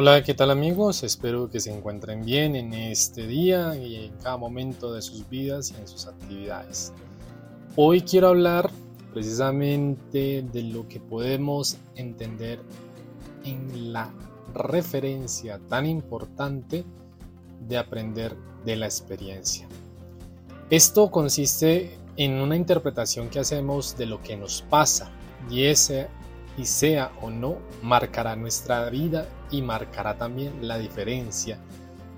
Hola, ¿qué tal amigos? Espero que se encuentren bien en este día y en cada momento de sus vidas y en sus actividades. Hoy quiero hablar precisamente de lo que podemos entender en la referencia tan importante de aprender de la experiencia. Esto consiste en una interpretación que hacemos de lo que nos pasa y ese y sea o no, marcará nuestra vida y marcará también la diferencia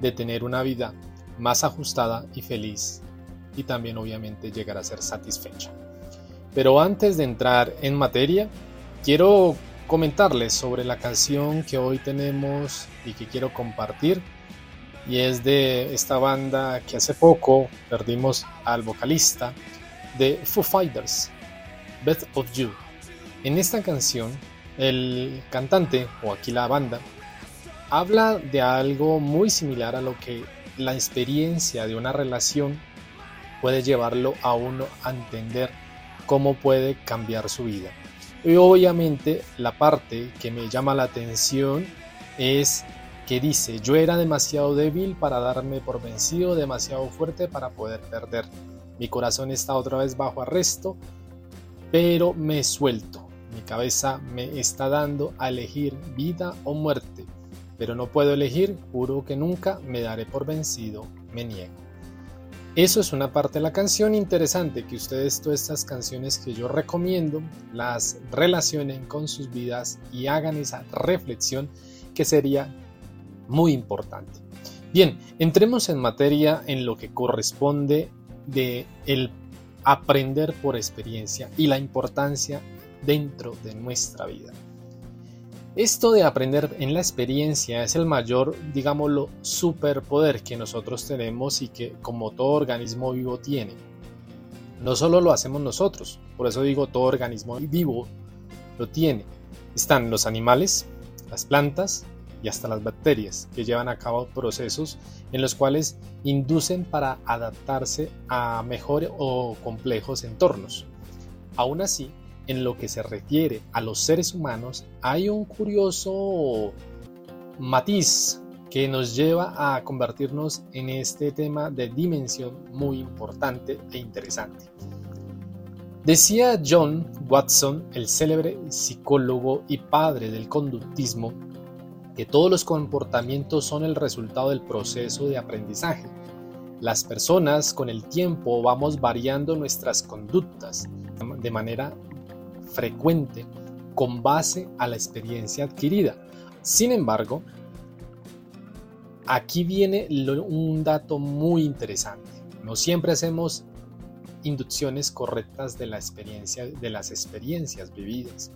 de tener una vida más ajustada y feliz y también obviamente llegar a ser satisfecha. Pero antes de entrar en materia, quiero comentarles sobre la canción que hoy tenemos y que quiero compartir y es de esta banda que hace poco perdimos al vocalista de Foo Fighters, Beth of You. En esta canción, el cantante, o aquí la banda, habla de algo muy similar a lo que la experiencia de una relación puede llevarlo a uno a entender cómo puede cambiar su vida. Y obviamente la parte que me llama la atención es que dice, yo era demasiado débil para darme por vencido, demasiado fuerte para poder perder. Mi corazón está otra vez bajo arresto, pero me suelto. Mi cabeza me está dando a elegir vida o muerte, pero no puedo elegir, juro que nunca me daré por vencido, me niego. Eso es una parte de la canción interesante, que ustedes todas estas canciones que yo recomiendo las relacionen con sus vidas y hagan esa reflexión que sería muy importante. Bien, entremos en materia en lo que corresponde de el aprender por experiencia y la importancia dentro de nuestra vida. Esto de aprender en la experiencia es el mayor, digámoslo, superpoder que nosotros tenemos y que como todo organismo vivo tiene. No solo lo hacemos nosotros, por eso digo todo organismo vivo lo tiene. Están los animales, las plantas y hasta las bacterias que llevan a cabo procesos en los cuales inducen para adaptarse a mejores o complejos entornos. Aún así, en lo que se refiere a los seres humanos, hay un curioso matiz que nos lleva a convertirnos en este tema de dimensión muy importante e interesante. Decía John Watson, el célebre psicólogo y padre del conductismo, que todos los comportamientos son el resultado del proceso de aprendizaje. Las personas con el tiempo vamos variando nuestras conductas de manera frecuente con base a la experiencia adquirida. Sin embargo, aquí viene un dato muy interesante. No siempre hacemos inducciones correctas de de las experiencias vividas.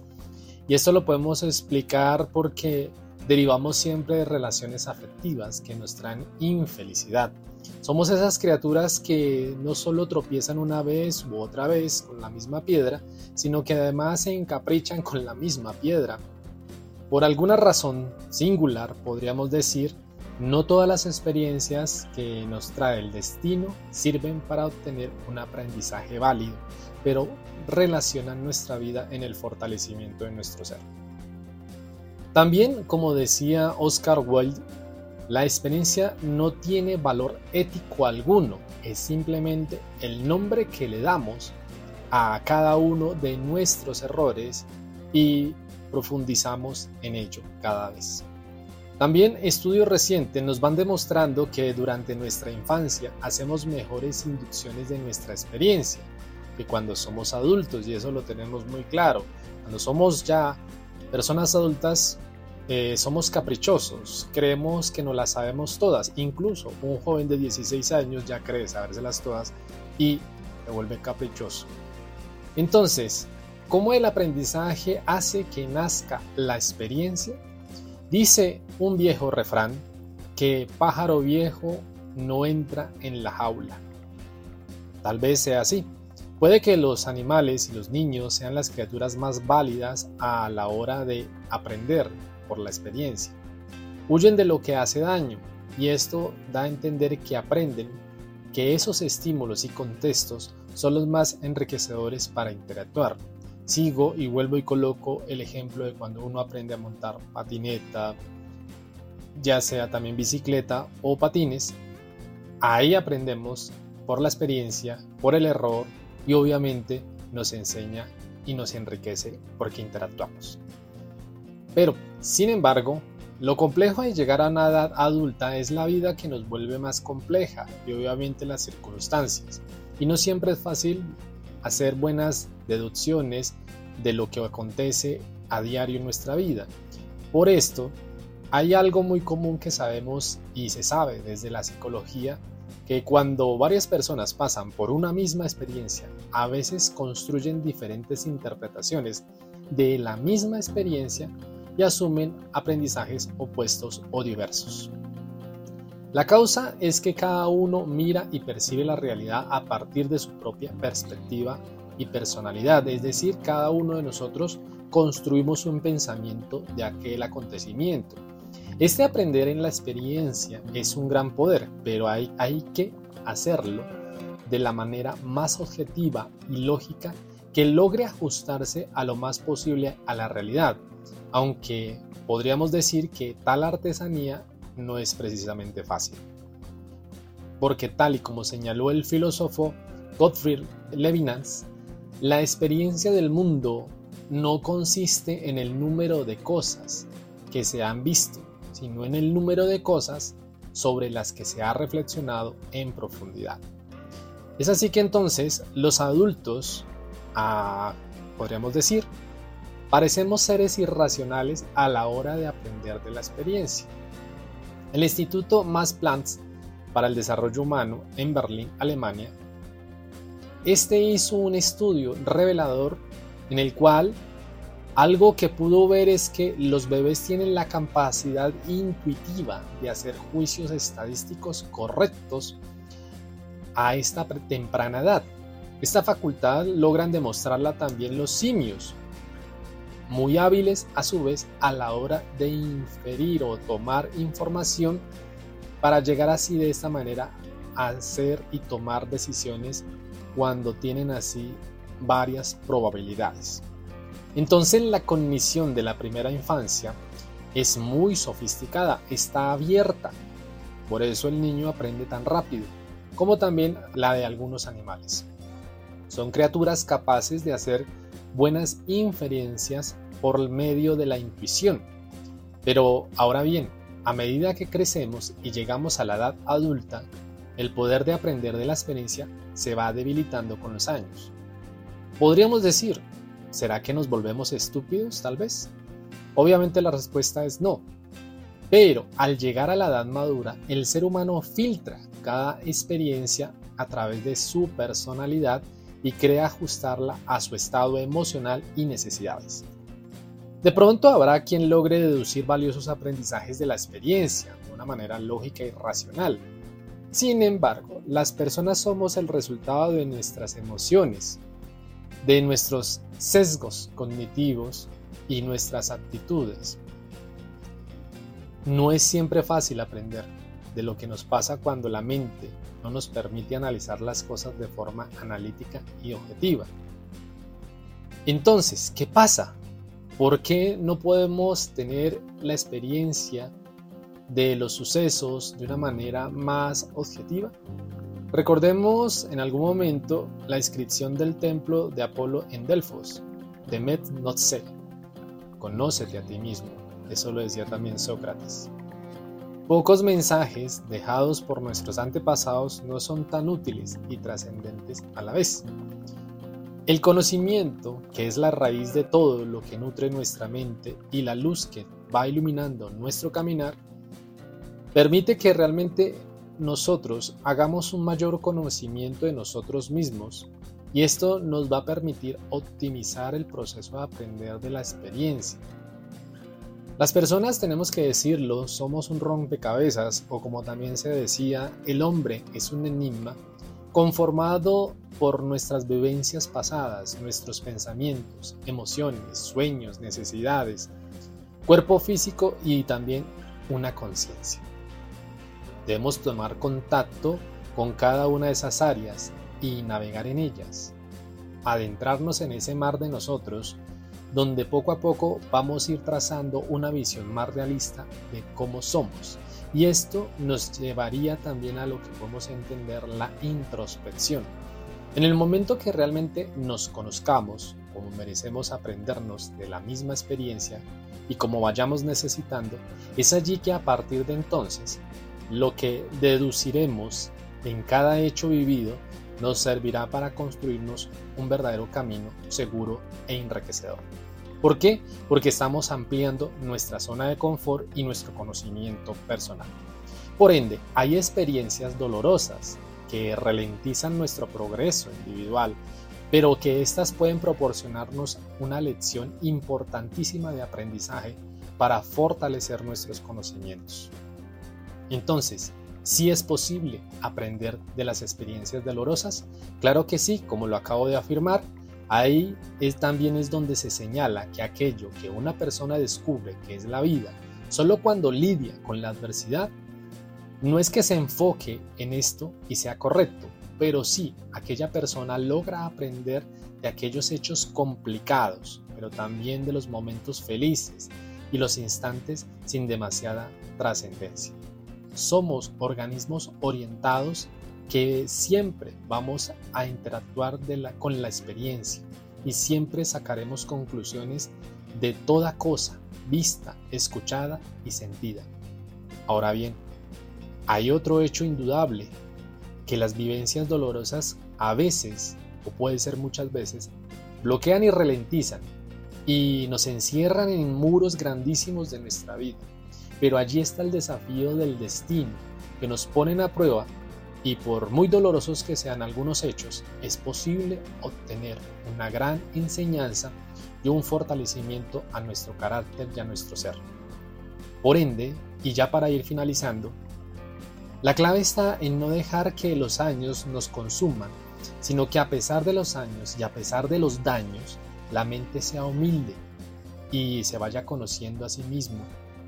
Y esto lo podemos explicar porque derivamos siempre de relaciones afectivas que nos traen infelicidad. Somos esas criaturas que no solo tropiezan una vez u otra vez con la misma piedra, sino que además se encaprichan con la misma piedra. Por alguna razón singular, podríamos decir, no todas las experiencias que nos trae el destino sirven para obtener un aprendizaje válido, pero relacionan nuestra vida en el fortalecimiento de nuestro ser. También, como decía Oscar Wilde, la experiencia no tiene valor ético alguno, es simplemente el nombre que le damos a cada uno de nuestros errores y profundizamos en ello cada vez. También estudios recientes nos van demostrando que durante nuestra infancia hacemos mejores inducciones de nuestra experiencia que cuando somos adultos y eso lo tenemos muy claro. Cuando somos ya personas adultas eh, somos caprichosos, creemos que no las sabemos todas, incluso un joven de 16 años ya cree sabérselas todas y se vuelve caprichoso. Entonces, ¿cómo el aprendizaje hace que nazca la experiencia? Dice un viejo refrán que pájaro viejo no entra en la jaula. Tal vez sea así. Puede que los animales y los niños sean las criaturas más válidas a la hora de aprender por la experiencia. Huyen de lo que hace daño y esto da a entender que aprenden que esos estímulos y contextos son los más enriquecedores para interactuar. Sigo y vuelvo y coloco el ejemplo de cuando uno aprende a montar patineta, ya sea también bicicleta o patines, ahí aprendemos por la experiencia, por el error y obviamente nos enseña y nos enriquece porque interactuamos. Pero, sin embargo, lo complejo de llegar a una edad adulta es la vida que nos vuelve más compleja y obviamente las circunstancias. Y no siempre es fácil hacer buenas deducciones de lo que acontece a diario en nuestra vida. Por esto, hay algo muy común que sabemos y se sabe desde la psicología, que cuando varias personas pasan por una misma experiencia, a veces construyen diferentes interpretaciones de la misma experiencia y asumen aprendizajes opuestos o diversos. La causa es que cada uno mira y percibe la realidad a partir de su propia perspectiva y personalidad, es decir, cada uno de nosotros construimos un pensamiento de aquel acontecimiento. Este aprender en la experiencia es un gran poder, pero hay, que hacerlo de la manera más objetiva y lógica que logre ajustarse a lo más posible a la realidad, aunque podríamos decir que tal artesanía no es precisamente fácil. Porque tal y como señaló el filósofo Gottfried Levinas, la experiencia del mundo no consiste en el número de cosas que se han visto, sino en el número de cosas sobre las que se ha reflexionado en profundidad. Es así que entonces los adultos, ah, podríamos decir, Parecemos seres irracionales a la hora de aprender de la experiencia. El Instituto Max Planck para el Desarrollo Humano en Berlín, Alemania, este hizo un estudio revelador en el cual algo que pudo ver es que los bebés tienen la capacidad intuitiva de hacer juicios estadísticos correctos a esta temprana edad. Esta facultad logran demostrarla también los simios, muy hábiles a su vez a la hora de inferir o tomar información para llegar así de esta manera a hacer y tomar decisiones cuando tienen así varias probabilidades. Entonces la cognición de la primera infancia es muy sofisticada, está abierta. Por eso el niño aprende tan rápido, como también la de algunos animales. Son criaturas capaces de hacer buenas inferencias por medio de la intuición. Pero ahora bien, a medida que crecemos y llegamos a la edad adulta, el poder de aprender de la experiencia se va debilitando con los años. Podríamos decir, ¿será que nos volvemos estúpidos tal vez? Obviamente la respuesta es no. Pero al llegar a la edad madura, el ser humano filtra cada experiencia a través de su personalidad y crea ajustarla a su estado emocional y necesidades. De pronto habrá quien logre deducir valiosos aprendizajes de la experiencia de una manera lógica y racional. Sin embargo, las personas somos el resultado de nuestras emociones, de nuestros sesgos cognitivos y nuestras actitudes. No es siempre fácil aprender de lo que nos pasa cuando la mente no nos permite analizar las cosas de forma analítica y objetiva. Entonces, ¿qué pasa? ¿Por qué no podemos tener la experiencia de los sucesos de una manera más objetiva? Recordemos en algún momento la inscripción del templo de Apolo en Delfos, de Met Notse, conócete a ti mismo, eso lo decía también Sócrates. Pocos mensajes dejados por nuestros antepasados no son tan útiles y trascendentes a la vez. El conocimiento, que es la raíz de todo lo que nutre nuestra mente y la luz que va iluminando nuestro caminar, permite que realmente nosotros hagamos un mayor conocimiento de nosotros mismos y esto nos va a permitir optimizar el proceso de aprender de la experiencia las personas, tenemos que decirlo, somos un rompecabezas o como también se decía, el hombre es un enigma conformado por nuestras vivencias pasadas, nuestros pensamientos, emociones, sueños, necesidades, cuerpo físico y también una conciencia. Debemos tomar contacto con cada una de esas áreas y navegar en ellas, adentrarnos en ese mar de nosotros donde poco a poco vamos a ir trazando una visión más realista de cómo somos. Y esto nos llevaría también a lo que podemos entender la introspección. En el momento que realmente nos conozcamos, como merecemos aprendernos de la misma experiencia y como vayamos necesitando, es allí que a partir de entonces lo que deduciremos en cada hecho vivido nos servirá para construirnos un verdadero camino seguro e enriquecedor. ¿Por qué? Porque estamos ampliando nuestra zona de confort y nuestro conocimiento personal. Por ende, hay experiencias dolorosas que ralentizan nuestro progreso individual, pero que éstas pueden proporcionarnos una lección importantísima de aprendizaje para fortalecer nuestros conocimientos. Entonces, ¿sí es posible aprender de las experiencias dolorosas? Claro que sí, como lo acabo de afirmar, ahí es, también es donde se señala que aquello que una persona descubre que es la vida, solo cuando lidia con la adversidad, no es que se enfoque en esto y sea correcto, pero sí aquella persona logra aprender de aquellos hechos complicados, pero también de los momentos felices y los instantes sin demasiada trascendencia somos organismos orientados que siempre vamos a interactuar con la experiencia y siempre sacaremos conclusiones de toda cosa vista, escuchada y sentida. Ahora bien, hay otro hecho indudable, que las vivencias dolorosas a veces, o puede ser muchas veces, bloquean y ralentizan y nos encierran en muros grandísimos de nuestra vida. Pero allí está el desafío del destino, que nos ponen a prueba y por muy dolorosos que sean algunos hechos, es posible obtener una gran enseñanza y un fortalecimiento a nuestro carácter y a nuestro ser. Por ende, y ya para ir finalizando, la clave está en no dejar que los años nos consuman, sino que a pesar de los años y a pesar de los daños, la mente sea humilde y se vaya conociendo a sí mismo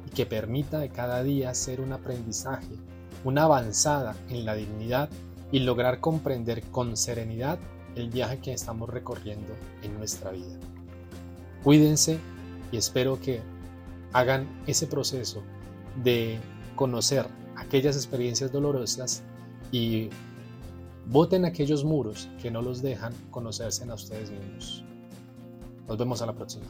y que permita de cada día ser un aprendizaje, una avanzada en la dignidad y lograr comprender con serenidad el viaje que estamos recorriendo en nuestra vida. Cuídense y espero que hagan ese proceso de conocer aquellas experiencias dolorosas y voten aquellos muros que no los dejan conocerse a ustedes mismos. Nos vemos a la próxima.